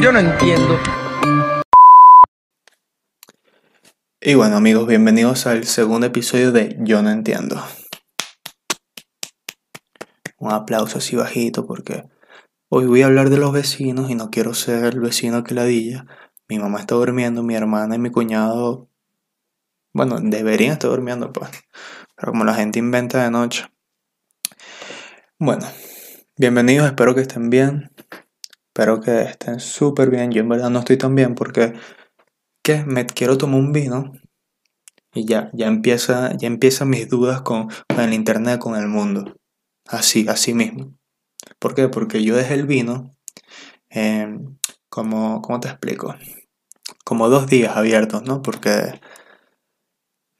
Yo no entiendo. Y bueno amigos, bienvenidos al segundo episodio de Yo no entiendo. Un aplauso así bajito porque hoy voy a hablar de los vecinos y no quiero ser el vecino que ladilla. Mi mamá está durmiendo, mi hermana y mi cuñado, bueno, deberían estar durmiendo pues, pero como la gente inventa de noche. Bueno, bienvenidos, espero que estén bien. Espero que estén súper bien. Yo en verdad no estoy tan bien porque que me quiero tomar un vino y ya, ya empieza, ya empiezan mis dudas con, con el internet, con el mundo. Así, así mismo. ¿Por qué? Porque yo dejé el vino, eh, como, ¿cómo te explico? Como dos días abiertos, ¿no? Porque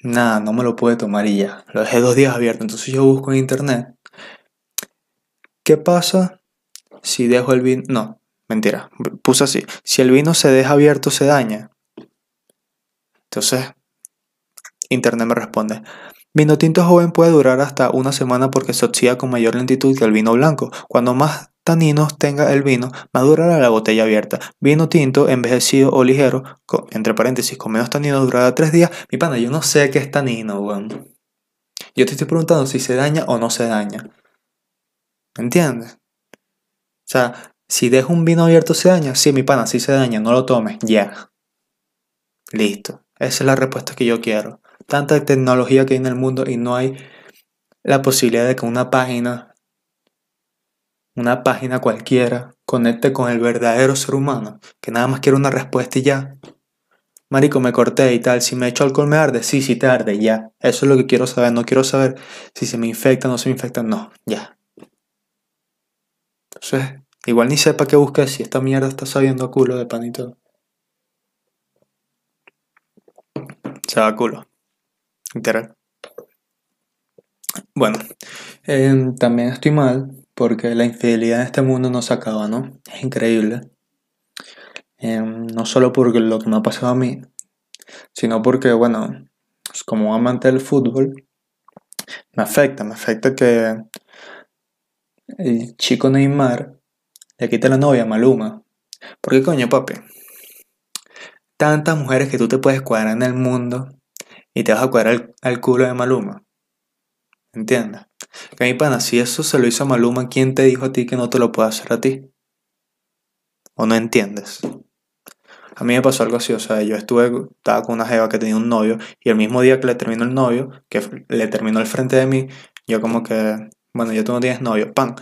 nada, no me lo pude tomar y ya. Lo dejé dos días abierto. Entonces yo busco en internet. ¿Qué pasa si dejo el vino? No, mentira. Puse así. Si el vino se deja abierto, se daña. Entonces, internet me responde. Vino tinto joven puede durar hasta una semana porque se oxida con mayor lentitud que el vino blanco. Cuando más taninos tenga el vino, más durará la botella abierta. Vino tinto, envejecido o ligero, entre paréntesis, con menos taninos durará tres días. Mi pana, yo no sé qué es tanino, weón. Yo te estoy preguntando si se daña o no se daña. ¿Entiendes? O sea, si dejo un vino abierto se daña. Sí, mi pana, sí se daña, no lo tomes. Ya. Listo. Esa es la respuesta que yo quiero. Tanta tecnología que hay en el mundo y no hay la posibilidad de que una página, una página cualquiera, conecte con el verdadero ser humano, que nada más quiere una respuesta y ya. Marico, me corté y tal. Si me echo alcohol, me arde. Sí, sí, te arde, ya. Eso es lo que quiero saber. No quiero saber si se me infecta no se me infecta. No, ya. Entonces, igual ni sepa qué busque si esta mierda está sabiendo a culo de pan y todo. Se va a culo. Literal. Bueno, eh, también estoy mal porque la infidelidad en este mundo no se acaba, ¿no? Es increíble. Eh, no solo por lo que me ha pasado a mí, sino porque, bueno, como amante del fútbol, me afecta, me afecta que el chico Neymar le quite la novia a Maluma. ¿Por qué coño, papi? Tantas mujeres que tú te puedes cuadrar en el mundo y te vas a cuadrar al, culo de Maluma. ¿Entiendes? Que mi pana, si eso se lo hizo a Maluma, ¿quién te dijo a ti que no te lo puede hacer a ti? ¿O no entiendes? A mí me pasó algo así, o sea, yo estuve, estaba con una jeva que tenía un novio y el mismo día que le terminó el novio, que le terminó al frente de mí, yo como que, bueno, ya tú no tienes novio, pan.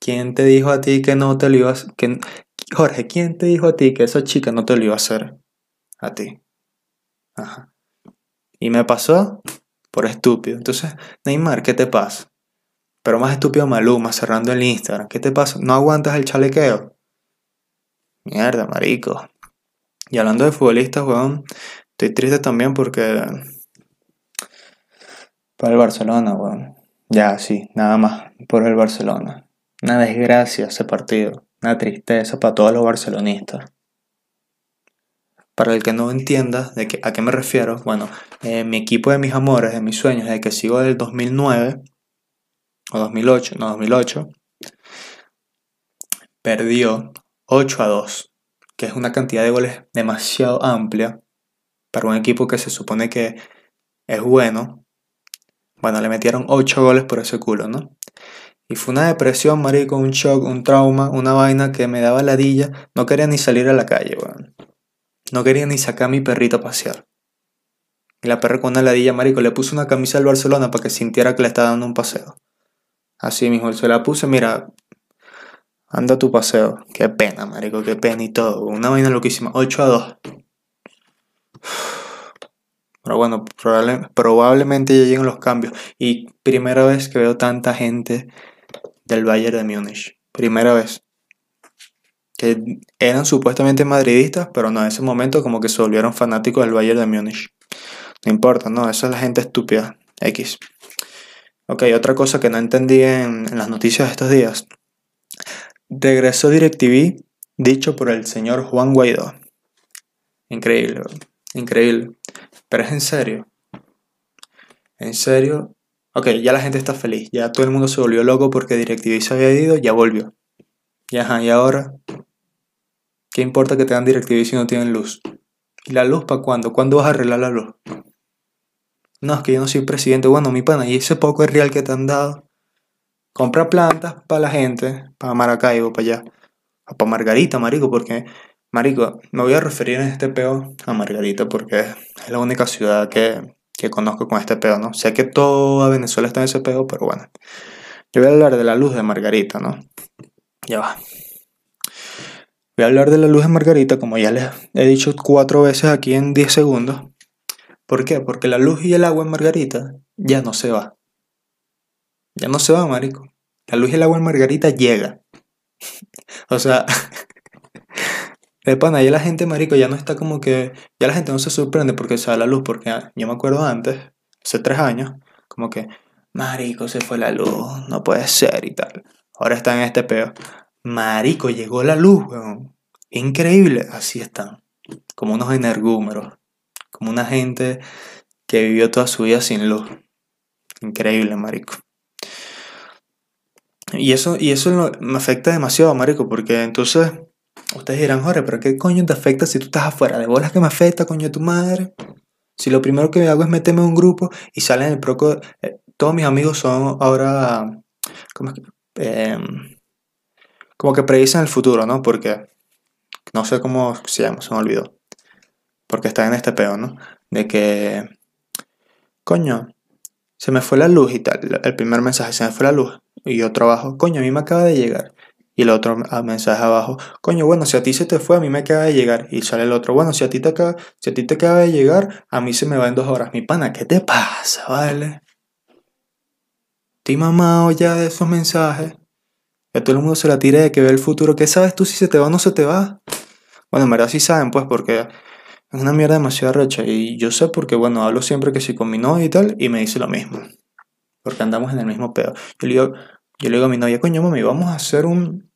¿Quién te dijo a ti que no te lo ibas, que, Jorge, ¿quién te dijo a ti que esa chica no te lo iba a hacer a ti? Ajá. Y me pasó por estúpido. Entonces, Neymar, ¿qué te pasa? Pero más estúpido Maluma cerrando el Instagram. ¿Qué te pasa? ¿No aguantas el chalequeo? Mierda, marico. Y hablando de futbolistas, weón, estoy triste también porque. Por el Barcelona, weón. Ya, sí, nada más. Por el Barcelona. Una desgracia ese partido. Una tristeza para todos los barcelonistas. Para el que no entienda de a qué me refiero, bueno, eh, mi equipo de mis amores, de mis sueños, desde que sigo del 2009 o 2008, no 2008, perdió 8 a 2 que es una cantidad de goles demasiado amplia para un equipo que se supone que es bueno. Bueno, le metieron 8 goles por ese culo, ¿no? Y fue una depresión, marico, un shock, un trauma, una vaina que me daba ladilla. No quería ni salir a la calle, weón. No quería ni sacar a mi perrito a pasear. Y la perra con una ladilla, marico, le puse una camisa al Barcelona para que sintiera que le estaba dando un paseo. Así mismo, se la puse, mira, Anda tu paseo. Qué pena, marico, qué pena y todo. Una vaina loquísima. 8 a 2. Pero bueno, probablemente ya lleguen los cambios. Y primera vez que veo tanta gente del Bayern de Múnich. Primera vez. Que eran supuestamente madridistas, pero no, en ese momento como que se volvieron fanáticos del Bayern de Múnich. No importa, no, esa es la gente estúpida. X. Ok, otra cosa que no entendí en, en las noticias de estos días Regresó DirecTV, dicho por el señor Juan Guaidó. Increíble, increíble. Pero es en serio. En serio. Ok, ya la gente está feliz. Ya todo el mundo se volvió loco porque DirecTV se había ido, ya volvió. Y ajá, y ahora. ¿Qué importa que tengan DirecTV si no tienen luz? ¿Y la luz para cuándo? ¿Cuándo vas a arreglar la luz? No, es que yo no soy presidente. Bueno, mi pana, y ese poco es real que te han dado. Compra plantas para la gente, para Maracaibo, para allá. Para Margarita, marico, porque, marico, me voy a referir en este peo a Margarita porque es la única ciudad que, que conozco con este peo, ¿no? Sé que toda Venezuela está en ese peo, pero bueno. Yo voy a hablar de la luz de Margarita, ¿no? Ya va. Voy a hablar de la luz de Margarita, como ya les he dicho cuatro veces aquí en 10 segundos. ¿Por qué? Porque la luz y el agua en Margarita ya no se va. Ya no se va, marico. La luz y el agua en Margarita llega. o sea, de pana, la gente, marico, ya no está como que... Ya la gente no se sorprende porque se va la luz, porque ah, yo me acuerdo antes, hace tres años, como que, marico, se fue la luz, no puede ser y tal. Ahora está en este peo. Marico, llegó la luz, weón. Increíble, así están. Como unos energúmeros. Como una gente que vivió toda su vida sin luz. Increíble, marico. Y eso, y eso me afecta demasiado, marico, porque entonces ustedes dirán, Jorge, pero ¿qué coño te afecta si tú estás afuera? ¿De bolas que me afecta, coño, tu madre? Si lo primero que hago es meterme en un grupo y salen el proco... Eh, todos mis amigos son ahora... ¿Cómo es que? Em, como que predicen el futuro, ¿no? Porque no sé cómo se llama, se me olvidó. Porque está en este peo, ¿no? De que, coño, se me fue la luz y tal. El primer mensaje, se me fue la luz. Y yo trabajo, coño, a mí me acaba de llegar. Y el otro mensaje abajo, coño, bueno, si a ti se te fue, a mí me acaba de llegar. Y sale el otro, bueno, si a ti te acaba, si a ti te acaba de llegar, a mí se me va en dos horas. Mi pana, ¿qué te pasa, vale? Estoy mamado ya de esos mensajes. Que todo el mundo se la tire de que ve el futuro. ¿Qué sabes tú si se te va o no se te va? Bueno, en verdad sí saben, pues, porque es una mierda demasiado recha. Y yo sé porque, bueno, hablo siempre que sí con mi novia y tal, y me dice lo mismo. Porque andamos en el mismo pedo. Yo le digo, yo le digo a mi novia, coño, mami, vamos a hacer un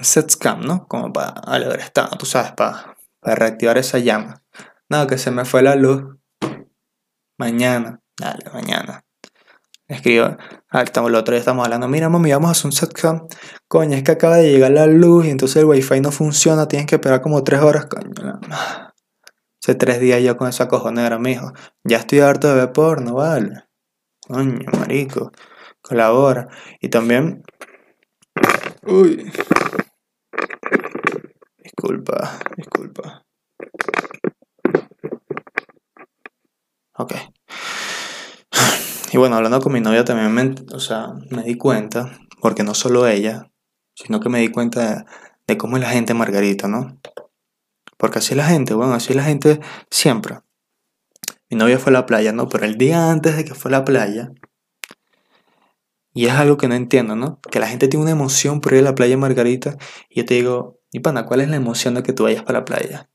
set scam, ¿no? Como para alegrar estado, tú sabes, para, para reactivar esa llama. No, que se me fue la luz. Mañana. Dale, mañana escribo, ah, estamos, el otro día estamos hablando, mira mami, vamos a hacer un setcam, coño, es que acaba de llegar la luz y entonces el wifi no funciona, tienes que esperar como tres horas, coño. Hace tres días yo con esa cojonera, mijo. Ya estoy harto de ver porno, vale. Coño, marico. Colabora. Y también. Uy. Disculpa, disculpa. Ok. Y bueno, hablando con mi novia también me, o sea, me di cuenta, porque no solo ella, sino que me di cuenta de, cómo es la gente Margarita, ¿no? Porque así la gente, bueno, así la gente siempre. Mi novia fue a la playa, ¿no? Pero el día antes de que fue a la playa, y es algo que no entiendo, ¿no? Que la gente tiene una emoción por ir a la playa Margarita, y yo te digo, y pana, ¿cuál es la emoción de que tú vayas para la playa?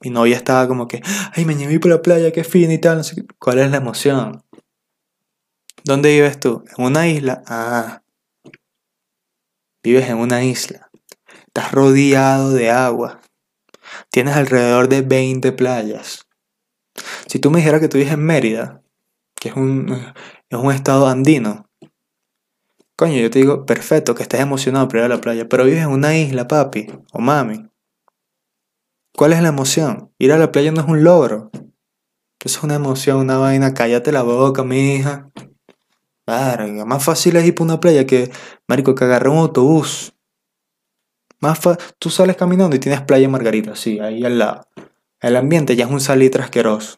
Mi novia estaba como que, ay, me llevé por la playa, qué fin y tal, no sé ¿Cuál es la emoción? ¿Dónde vives tú? ¿En una isla? Ah. Vives en una isla. Estás rodeado de agua. Tienes alrededor de 20 playas. Si tú me dijeras que tú vives en Mérida, que es un, es un estado andino, coño, yo te digo, perfecto, que estés emocionado por ir a la playa, pero vives en una isla, papi, o mami. ¿Cuál es la emoción? Ir a la playa no es un logro. Eso es una emoción, una vaina, cállate la boca, mi hija. Más fácil es ir para una playa que, marico, que agarrar un autobús. Más Tú sales caminando y tienes playa Margarita, sí, ahí al lado. El ambiente ya es un salitre asqueroso.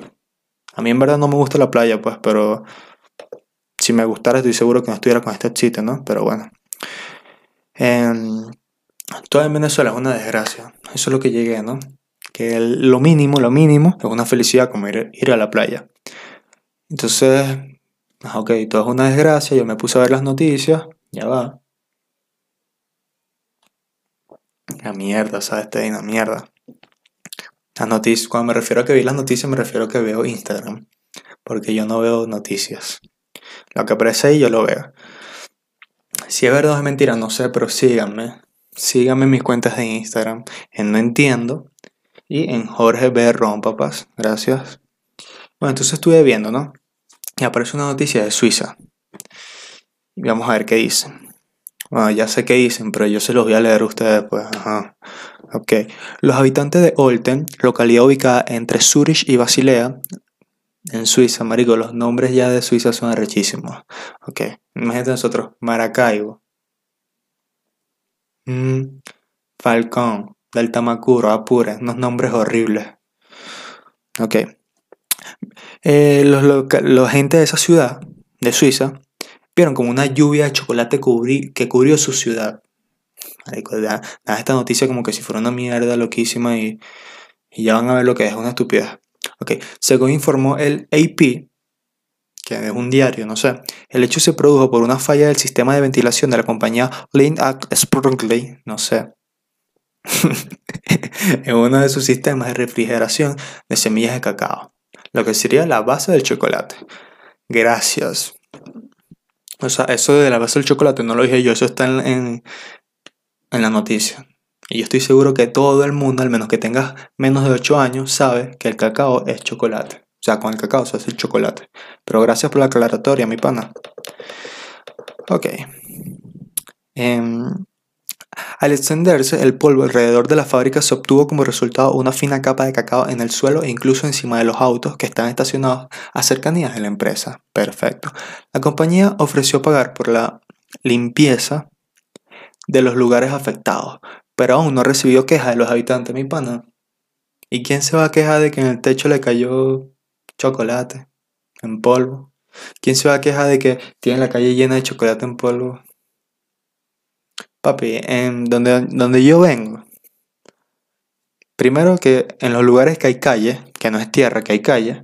A mí en verdad no me gusta la playa, pues, pero si me gustara estoy seguro que no estuviera con este chiste, ¿no? Pero bueno. todo en Venezuela es una desgracia. Eso es lo que llegué, ¿no? Que lo mínimo, lo mínimo es una felicidad como ir, ir a la playa. Entonces, Ah, ok, todo es una desgracia, yo me puse a ver las noticias, ya va. La mierda, ¿sabes? Está una mierda. Las noticias, cuando me refiero a que vi las noticias, me refiero a que veo Instagram. Porque yo no veo noticias. Lo que aparece ahí yo lo veo. Si es verdad o es mentira, no sé, pero síganme. Síganme en mis cuentas de Instagram. En No Entiendo. Y en Jorge B. Rompapas. Gracias. Bueno, entonces estuve viendo, ¿no? y aparece una noticia de Suiza. Vamos a ver qué dicen. Bueno, ya sé qué dicen, pero yo se los voy a leer a ustedes, pues. Ajá. Ok. Los habitantes de Olten, localidad ubicada entre Zurich y Basilea, en Suiza, marico, los nombres ya de Suiza son arrechísimos. Ok. Imagínate nosotros, Maracaibo. Mm, Falcón, del Tamacuro, Apure, unos nombres horribles. Ok. Eh, los, los gente de esa ciudad, de Suiza, vieron como una lluvia de chocolate que cubrió su ciudad. Marico, da, da esta noticia como que si fuera una mierda loquísima y, y ya van a ver lo que es una estupidez. Según informó el AP, que es un diario, no sé, el hecho se produjo por una falla del sistema de ventilación de la compañía Lane Sprungley, no sé, en uno de sus sistemas de refrigeración de semillas de cacao, lo que sería la base del chocolate. Gracias. O sea, eso de la base del chocolate no lo dije yo, eso está en, en, en la noticia. Y yo estoy seguro que todo el mundo, al menos que tenga menos de 8 años, sabe que el cacao es chocolate. O sea, con el cacao se hace el chocolate. Pero gracias por la aclaratoria, mi pana. Ok. Em, al extenderse el polvo alrededor de la fábrica se obtuvo como resultado una fina capa de cacao en el suelo e incluso encima de los autos que están estacionados a cercanías de la empresa. Perfecto. La compañía ofreció pagar por la limpieza de los lugares afectados, pero aún no recibió queja de los habitantes, mi pana. ¿Y quién se va a quejar de que en el techo le cayó chocolate en polvo? ¿Quién se va a quejar de que tiene la calle llena de chocolate en polvo? Papi, en donde, donde yo vengo, primero que en los lugares que hay calle, que no es tierra, que hay calle,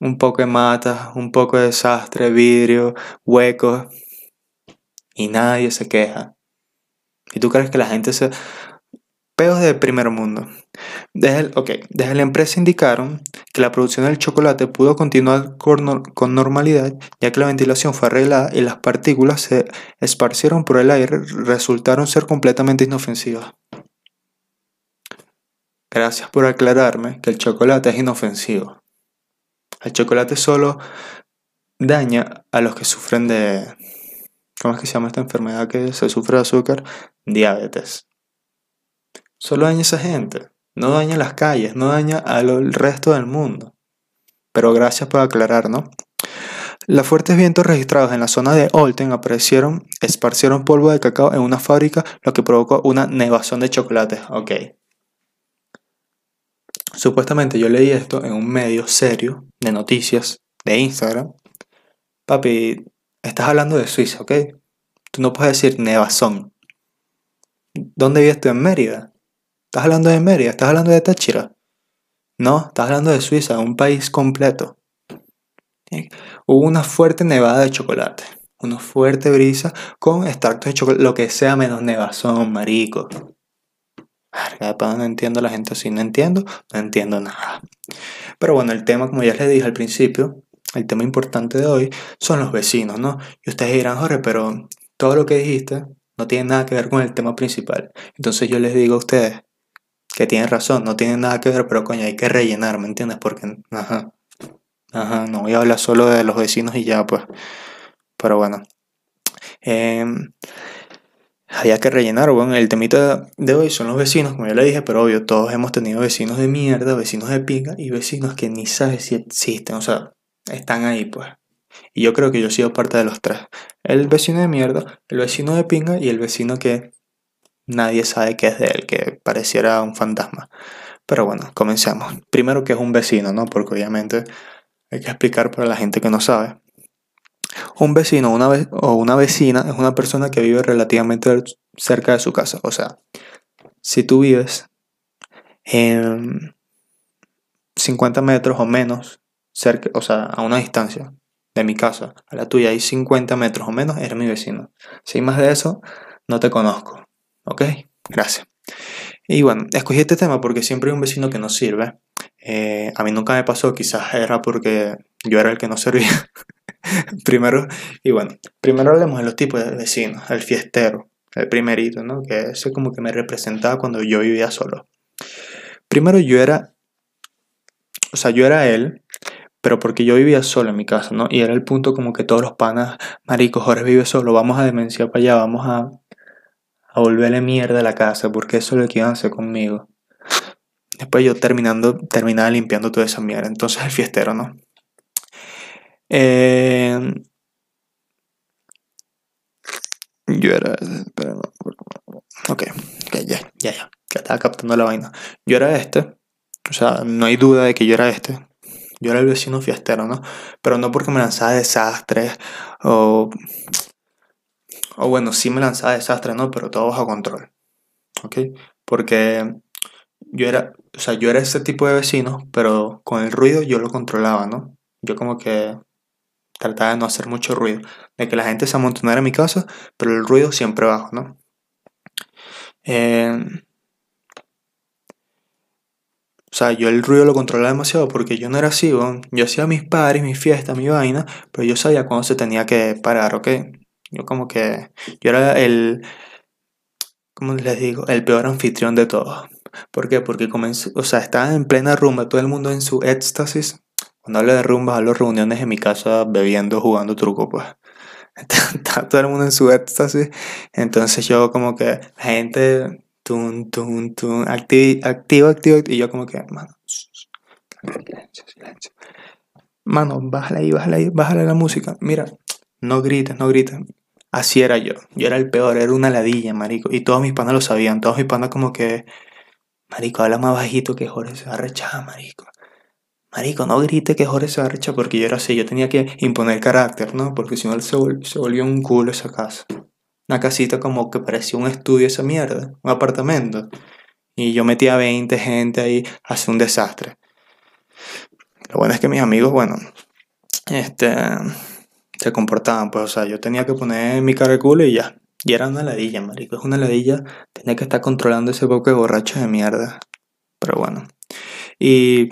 un poco de matas, un poco de desastre, vidrio, huecos, y nadie se queja. ¿Y tú crees que la gente se... Peos de primer mundo. Desde, el- ok, desde la empresa indicaron que la producción del chocolate pudo continuar con, con normalidad ya que la ventilación fue arreglada y las partículas se esparcieron por el aire resultaron ser completamente inofensivas. Gracias por aclararme que el chocolate es inofensivo. El chocolate solo daña a los que sufren de... ¿Cómo es que se llama esta enfermedad que se sufre de azúcar? Diabetes. Solo daña a esa gente. No daña las calles, no daña al resto del mundo. Pero gracias por aclarar, ¿no? Los fuertes vientos registrados en la zona de Olten aparecieron, esparcieron polvo de cacao en una fábrica, lo que provocó una nevazón de chocolate. Ok. Supuestamente yo leí esto en un medio serio de noticias de Instagram. Papi, estás hablando de Suiza, ¿ok? Tú no puedes decir nevazón. ¿Dónde vives tú en Mérida? ¿Estás hablando de Mérida? ¿Estás hablando de Táchira? No, estás hablando de Suiza, un país completo. Hubo una fuerte nevada de chocolate, una fuerte brisa con extractos de chocolate, lo que sea menos nevazón, marico. No entiendo la gente así, no entiendo, no entiendo nada. Pero bueno, el tema, como ya les dije al principio, el tema importante de hoy son los vecinos, ¿no? Y ustedes dirán, Jorge, pero todo lo que dijiste no tiene nada que ver con el tema principal. Entonces yo les digo a ustedes que tienen razón, no tienen nada que ver, pero coño, hay que rellenar, ¿me entiendes? Porque, ajá, ajá, no voy a hablar solo de los vecinos y ya, pues. Pero bueno. Em, había que rellenar, bueno, el temita de hoy son los vecinos, como ya le dije, pero obvio, todos hemos tenido vecinos de mierda, vecinos de pinga y vecinos que ni sabes si existen, o sea, están ahí, pues. Y yo creo que yo he sido parte de los tres. El vecino de mierda, el vecino de pinga y el vecino que nadie sabe qué es de él, que pareciera un fantasma. Pero bueno, comencemos. Primero que es un vecino, ¿no? Porque obviamente hay que explicar para la gente que no sabe. Un vecino una o una vecina es una persona que vive relativamente cerca de su casa. O sea, si tú vives en 50 metros o menos, cerca, o sea, a una distancia de mi casa a la tuya hay 50 metros o menos, eres mi vecino. Si hay más de eso, no te conozco. ¿Ok? Gracias. Y bueno, escogí este tema porque siempre hay un vecino que no sirve. Eh, a mí nunca me pasó, quizás era porque yo era el que no servía. primero, y bueno, primero hablemos de los tipos de vecinos. El fiestero, el primerito, ¿no? Que ese como que me representaba cuando yo vivía solo. Primero yo era, o sea, yo era él, pero porque yo vivía solo en mi casa, ¿no? Y era el punto como que todos los panas, maricos, Jorge vive solo, vamos a demencia para allá, vamos a, a volverle mierda a la casa, porque eso es lo que iban a hacer conmigo. Después yo terminando, terminaba limpiando toda esa mierda. Entonces el fiestero, ¿no? Eh, yo era. Pero no, ok, ya, ya, ya. Que estaba captando la vaina. Yo era este. O sea, no hay duda de que yo era este. Yo era el vecino fiestero, ¿no? Pero no porque me lanzaba desastres o... O bueno, sí me lanzaba desastres, ¿no? Pero todo bajo control. ¿Ok? Porque yo era, o sea, yo era ese tipo de vecino, pero con el ruido yo lo controlaba, ¿no? Yo como que trataba de no hacer mucho ruido, de que la gente se amontonara en mi casa, pero el ruido siempre bajo, ¿no? Eh, o sea, yo el ruido lo controlaba demasiado porque yo no era así, yo hacía mis pares, mis fiestas, mi vaina, pero yo sabía cuándo se tenía que parar, ¿ok? Yo como que, yo era el, ¿cómo les digo? El peor anfitrión de todos. ¿Por qué? Porque comencé, o sea, estaba en plena rumba, todo el mundo en su éxtasis. Cuando hablo de rumba, hablo reuniones en mi casa bebiendo, jugando truco, pues. Todo el mundo en su éxtasis. Entonces yo como que, la gente Tun, tun, tun. Activo, activo, activo. Y yo como que, mano, silencio, silencio. Mano, bájala ahí, bájala ahí, bájala la música. Mira, no grites, no grites. Así era yo. Yo era el peor, era una ladilla, marico. Y todos mis panas lo sabían. Todos mis panas como que, marico, habla más bajito que Jorge se va a rechar, marico. Marico, no grite que Jorge se va a rechar porque yo era así. Yo tenía que imponer carácter, ¿no? Porque si no se, se volvió un culo esa casa una casita como que parecía un estudio esa mierda, un apartamento. Y yo metía 20 gente ahí, hace un desastre. Lo bueno es que mis amigos, bueno, este, se comportaban, pues, o sea, yo tenía que poner mi cara de culo y ya. Y era una ladilla, marico, es una ladilla. Tenía que estar controlando ese poco de borracho de mierda. Pero bueno. Y,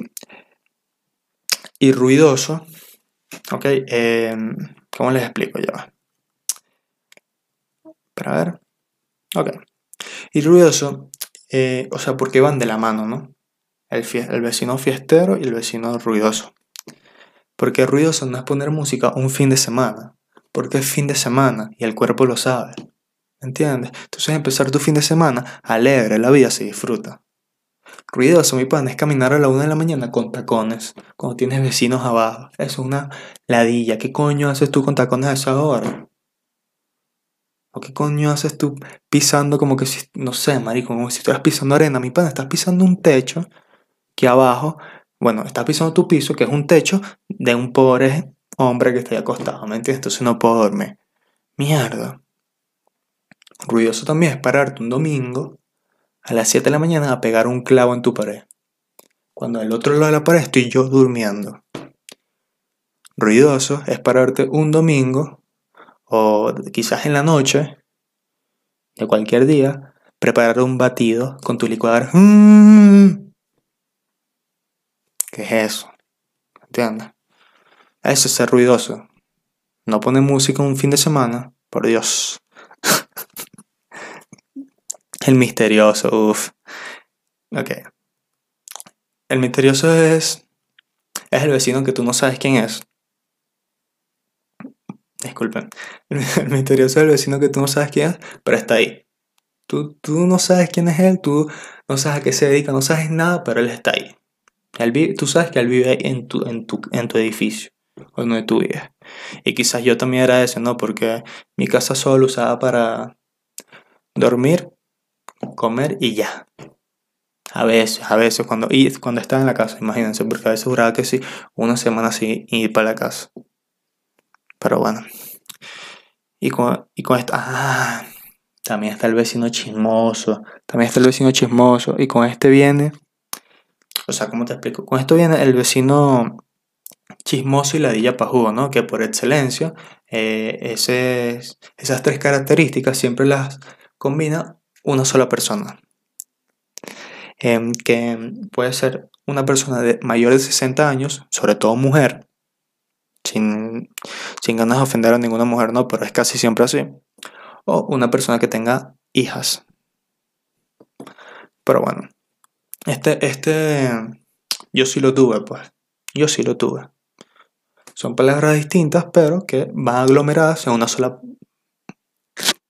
y ruidoso. Ok, eh, ¿cómo les explico ya? Para ver. Ok. Y ruidoso, eh, o sea, porque van de la mano, ¿no? El, vecino fiestero y el vecino ruidoso. Porque ruidoso no es poner música un fin de semana. Porque es fin de semana y el cuerpo lo sabe. ¿Entiendes? Entonces empezar tu fin de semana alegre, la vida se disfruta. Ruidoso, mi pan, es caminar a la una de la mañana con tacones, cuando tienes vecinos abajo. Es una ladilla. ¿Qué coño haces tú con tacones a esa hora? ¿O qué coño haces tú pisando como que si, no sé, marico, como si estuvieras pisando arena? Mi pana, estás pisando un techo que abajo, bueno, estás pisando tu piso, que es un techo de un pobre hombre que está ahí acostado, ¿me entiendes? Entonces no puedo dormir. Mierda. Ruidoso también es pararte un domingo a las 7 de la mañana a pegar un clavo en tu pared. Cuando al otro lado de la pared estoy yo durmiendo. Ruidoso es pararte un domingo o quizás en la noche de cualquier día, preparar un batido con tu licuadora. Mm. ¿Qué es eso? ¿Entiendes? Eso es ser ruidoso. No poner música un fin de semana, por Dios. el misterioso, uff. Ok. El misterioso es. Es el vecino que tú no sabes quién es. Disculpen. El misterioso del vecino que tú no sabes quién es, pero está ahí. Tú, tú no sabes quién es él, tú no sabes a qué se dedica, no sabes nada, pero él está ahí. Él tú sabes que él vive en tu, en tu, en tu edificio, o donde tú vives. Y quizás yo también era ese, ¿no? Porque mi casa solo usaba para dormir, comer y ya. A veces, a veces, cuando, y cuando estaba en la casa, imagínense, porque a veces duraba que sí, una semana así ir para la casa. Pero bueno. Y con, y con esto. Ah, también está el vecino chismoso. También está el vecino chismoso. Y con este viene. O sea, ¿cómo te explico? Con esto viene el vecino chismoso y ladilla pajugo, ¿no? Que por excelencia, eh, esas tres características siempre las combina una sola persona. Em, que puede ser una persona de mayor de 60 años, sobre todo mujer, sin, ganas de ofender a ninguna mujer, no, pero es casi siempre así. O una persona que tenga hijas. Pero bueno, este, este, yo sí lo tuve, pues. Yo sí lo tuve. Son palabras distintas, pero que van aglomeradas en una sola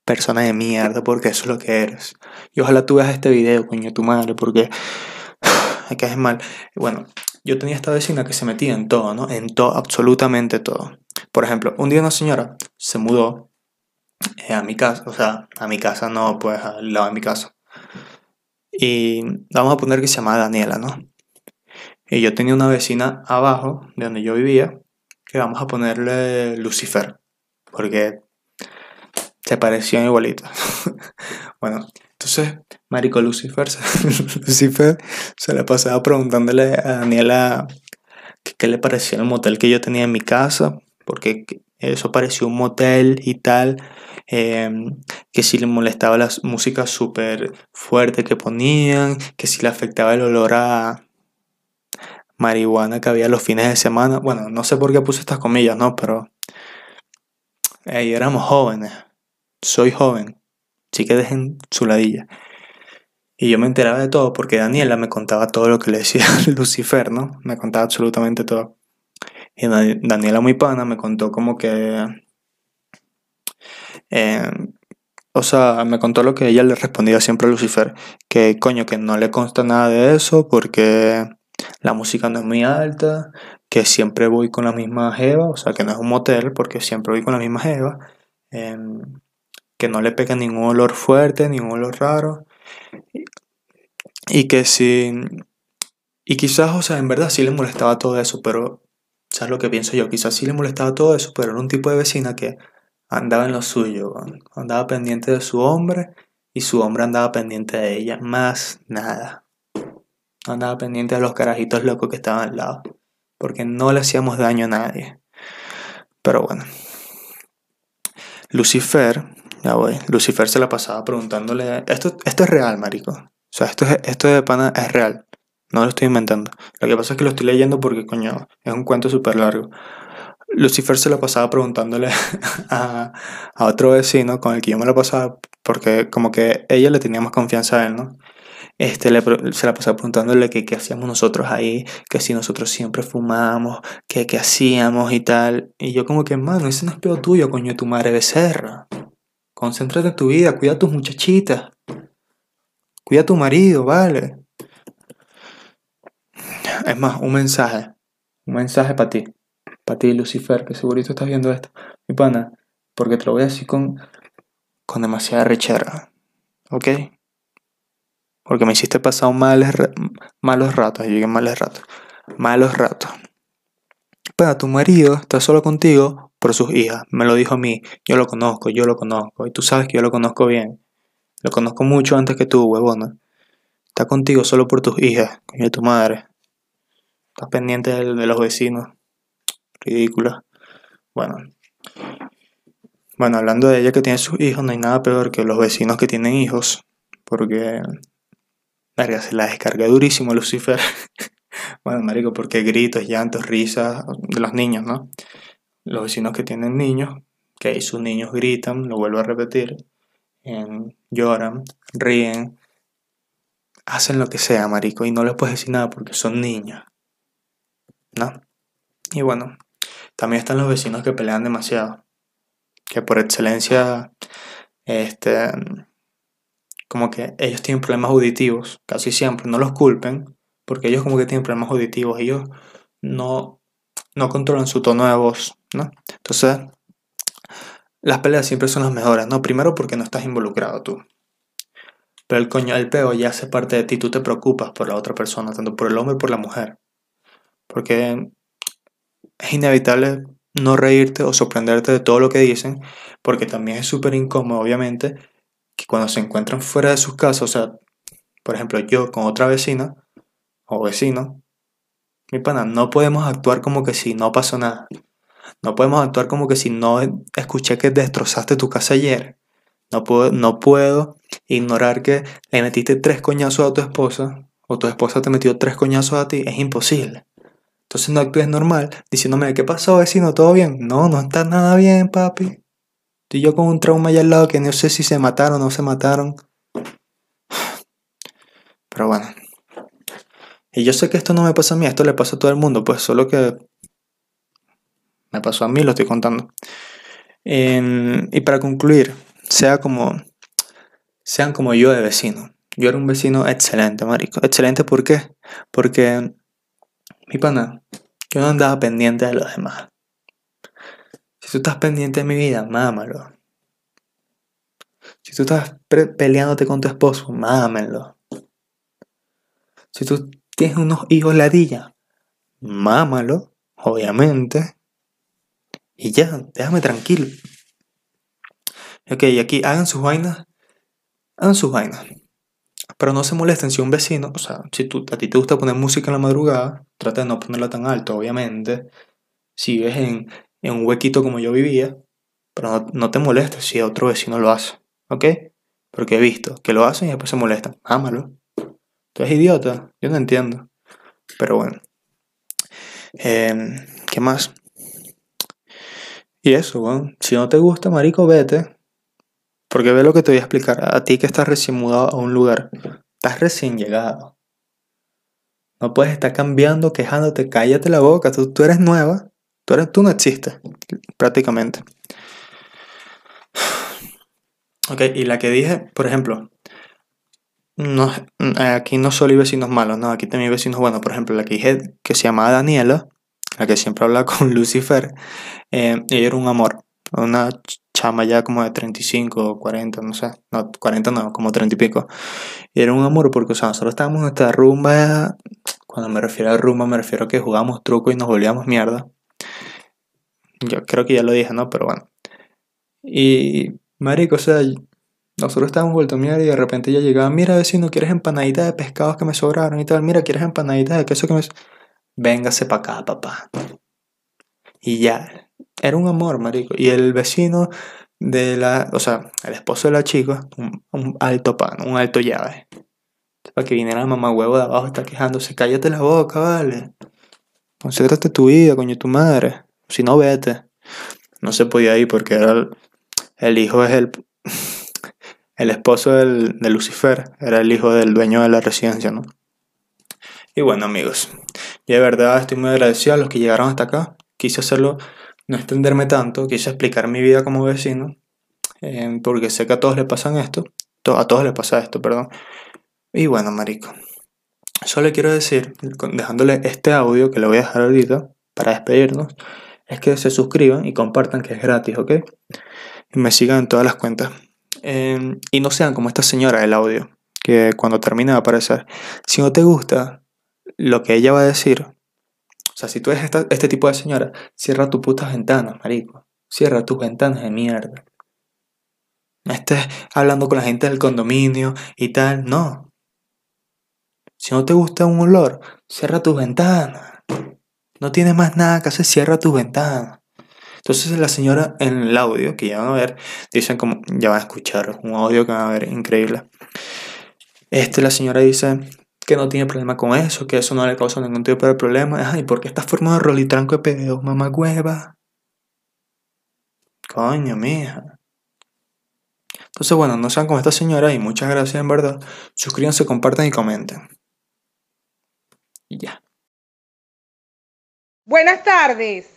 persona de mierda, porque eso es lo que eres. Y ojalá tú veas este video, coño, tu madre, porque me caes mal. Bueno, yo tenía esta vecina que se metía en todo, ¿no? En todo, absolutamente todo. Por ejemplo, un día una señora se mudó eh, a mi casa, o sea, a mi casa no, pues al lado de mi casa. Y vamos a poner que se llama Daniela, ¿no? Y yo tenía una vecina abajo, de donde yo vivía, que vamos a ponerle Lucifer, porque se parecían igualitos. bueno, entonces, Marico Lucifer, Lucifer se le pasaba preguntándole a Daniela qué le parecía el motel que yo tenía en mi casa, porque eso parecía un motel y tal. Em, que si le molestaba la música súper fuerte que ponían, que si le afectaba el olor a marihuana que había los fines de semana. Bueno, no sé por qué puse estas comillas, ¿no? Pero ahí éramos jóvenes. Soy joven. Sí que dejen su ladilla. Y yo me enteraba de todo porque Daniela me contaba todo lo que le decía Lucifer, ¿no? Me contaba absolutamente todo. Y Daniela muy pana me contó como que eh, o sea, me contó lo que ella le respondía siempre a Lucifer, que coño, que no le consta nada de eso porque la música no es muy alta, que siempre voy con la misma jeva, o sea, que no es un motel porque siempre voy con la misma jeva, em, que no le pega ningún olor fuerte, ningún olor raro, y que si... Y quizás, o sea, en verdad sí le molestaba todo eso, pero, ¿sabes lo que pienso yo? Quizás sí le molestaba todo eso, pero era un tipo de vecina que andaba en lo suyo, andaba pendiente de su hombre y su hombre andaba pendiente de ella, más nada. Andaba pendiente de los carajitos locos que estaban al lado, porque no le hacíamos daño a nadie. Pero bueno. Lucifer, ya voy, Lucifer se la pasaba preguntándole, esto, esto es real, marico. O sea, esto, esto de pana es real. No lo estoy inventando. Lo que pasa es que lo estoy leyendo porque, coño, es un cuento súper largo. Lucifer se lo pasaba preguntándole a, otro vecino con el que yo me lo pasaba, porque como que ella le tenía más confianza a él, ¿no? Este, se la pasaba preguntándole qué hacíamos nosotros ahí, que si nosotros siempre fumábamos, qué hacíamos y tal. Y yo como que, mano, ese no es peor tuyo, coño, tu madre becerra. Concéntrate en tu vida, cuida a tus muchachitas. Cuida a tu marido, ¿vale? Es más, un mensaje. Un mensaje para ti para ti, Lucifer, que segurito estás viendo esto, mi pana, porque te lo voy a decir con, con demasiada rechera, ¿ok? Porque me hiciste pasar males, malos ratos, llegué malos ratos, malos ratos. Pero tu marido está solo contigo por sus hijas, me lo dijo a mí, yo lo conozco, yo lo conozco, y tú sabes que yo lo conozco bien. Lo conozco mucho antes que tú, huevona. Está contigo solo por tus hijas, coño de tu madre. Estás pendiente de los vecinos ridícula. Bueno. Bueno, hablando de ella que tiene sus hijos, no hay nada peor que los vecinos que tienen hijos. Porque. Se la descarga durísimo Lucifer. bueno, marico, porque gritos, llantos, risas de los niños, ¿no? Los vecinos que tienen niños, que sus niños gritan, lo vuelvo a repetir, lloran, ríen, hacen lo que sea, marico, y no les puedes decir nada porque son niños. ¿No? Y bueno, también están los vecinos que pelean demasiado. Que por excelencia, este, como que ellos tienen problemas auditivos, casi siempre, no los culpen, porque ellos como que tienen problemas auditivos, ellos no, no controlan su tono de voz, ¿no? Entonces, las peleas siempre son las mejores, ¿no? Primero porque no estás involucrado tú. Pero el coño, el peo ya hace parte de ti, tú te preocupas por la otra persona, tanto por el hombre como por la mujer. Porque es inevitable no reírte o sorprenderte de todo lo que dicen, porque también es súper incómodo, obviamente, que cuando se encuentran fuera de sus casas, o sea, por ejemplo, yo con otra vecina o vecino, mi pana, no podemos actuar como que si no pasó nada. No podemos actuar como que si no escuché que destrozaste tu casa ayer. No puedo, no puedo ignorar que le metiste tres coñazos a tu esposa o tu esposa te metió tres coñazos a ti. Es imposible. Entonces no actúes normal diciéndome, ¿qué pasó vecino? ¿Todo bien? No, no está nada bien, papi. Estoy yo con un trauma allá al lado que no sé si se mataron o no se mataron. Pero bueno. Y yo sé que esto no me pasa a mí, esto le pasa a todo el mundo, pues solo que me pasó a mí, lo estoy contando. y para concluir, sea como, sean como yo de vecino. Yo era un vecino excelente, marico. Excelente, ¿por qué? Porque mi pana, yo no andaba pendiente de los demás. Si tú estás pendiente de mi vida, mámalo. Si tú estás peleándote con tu esposo, mámelo. Si tú tienes unos hijos ladilla, mámalo, obviamente. Y ya, déjame tranquilo. Ok, aquí hagan sus vainas. Hagan sus vainas. Pero no se molesten si un vecino, o sea, si tú, a ti te gusta poner música en la madrugada, trata de no ponerla tan alto, obviamente. Si vives en, un huequito como yo vivía, pero no, te molestes si otro vecino lo hace, ¿ok? Porque he visto que lo hacen y después se molestan. Ámalo. Tú eres idiota, yo no entiendo. Pero bueno. Em, ¿Qué más? Y eso, bueno, si no te gusta, marico, vete. Porque ve lo que te voy a explicar. A ti que estás recién mudado a un lugar, estás recién llegado. No puedes estar cambiando, quejándote, cállate la boca. Tú, tú eres nueva. Tú, eres, tú no existes, prácticamente. Ok, y la que dije, por ejemplo, no, aquí no solo hay vecinos malos, no, aquí también hay vecinos buenos. Por ejemplo, la que que se llamaba Daniela, la que siempre habla con Lucifer, eh, ella era un amor, una chama ya como de 35 o 40, no sé, no, 40 no, como 30 y pico. Y era un amor porque, o sea, nosotros estábamos en esta rumba, cuando me refiero a rumba me refiero a que jugábamos truco y nos volvíamos mierda. Yo creo que ya lo dije, ¿no? Pero bueno. Y, marico, o sea, nosotros estábamos vuelto mierda y de repente ya llegaba, mira vecino, ¿quieres empanaditas de pescados que me sobraron y tal? Mira, ¿quieres empanaditas de queso que me... Véngase para acá, papá. Y ya, era un amor, marico. Y el vecino de la, o sea, el esposo de la chica, un, alto pan, un alto llave. Para que viniera la mamá huevo de abajo, está quejándose, cállate la boca, vale. Concéntrate tu vida, coño, tu madre. Si no, vete. No se podía ir porque era el, hijo es el, el esposo del, de Lucifer, era el hijo del dueño de la residencia, ¿no? Y bueno, amigos, de verdad estoy muy agradecido a los que llegaron hasta acá. Quise hacerlo no extenderme tanto, quise explicar mi vida como vecino, eh, porque sé que a todos les pasan esto, a todos les pasa esto, perdón. Y bueno, marico, solo quiero decir, dejándole este audio que le voy a dejar ahorita para despedirnos, es que se suscriban y compartan que es gratis, ¿ok? Y me sigan en todas las cuentas. Eh, y no sean como esta señora del audio, que cuando termine va a aparecer. Si no te gusta lo que ella va a decir, sea, si tú eres este tipo de señora, cierra tus putas ventanas, marico. Cierra tus ventanas de mierda. No estés hablando con la gente del condominio y tal, no. Si no te gusta un olor, cierra tus ventanas. No tienes más nada que hacer, cierra tus ventanas. Entonces la señora en el audio que ya van a ver, dicen como, ya van a escuchar un audio que van a ver increíble. Este, la señora dice, que no tiene problema con eso, que eso no le causa ningún tipo de problema. Ay, ¿por qué estás formado rolitranco de pedo, mamá hueva? Coño, mija. Entonces, bueno, no sean como esta señora y muchas gracias en verdad. Suscríbanse, compartan y comenten. Y ya. Buenas tardes,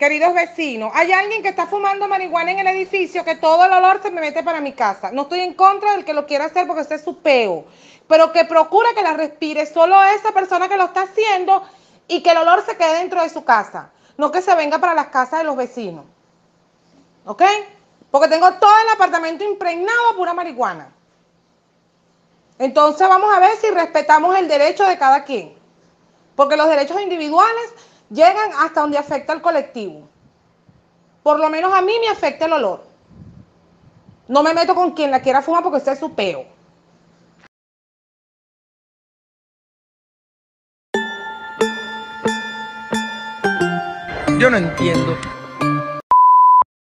queridos vecinos. Hay alguien que está fumando marihuana en el edificio que todo el olor se me mete para mi casa. No estoy en contra del que lo quiera hacer porque ese es su peo pero que procure que la respire solo esa persona que lo está haciendo y que el olor se quede dentro de su casa, no que se venga para las casas de los vecinos. ¿Ok? Porque tengo todo el apartamento impregnado a pura marihuana. Entonces vamos a ver si respetamos el derecho de cada quien. Porque los derechos individuales llegan hasta donde afecta al colectivo. Por lo menos a mí me afecta el olor. No me meto con quien la quiera fumar porque usted es su peo. Yo no entiendo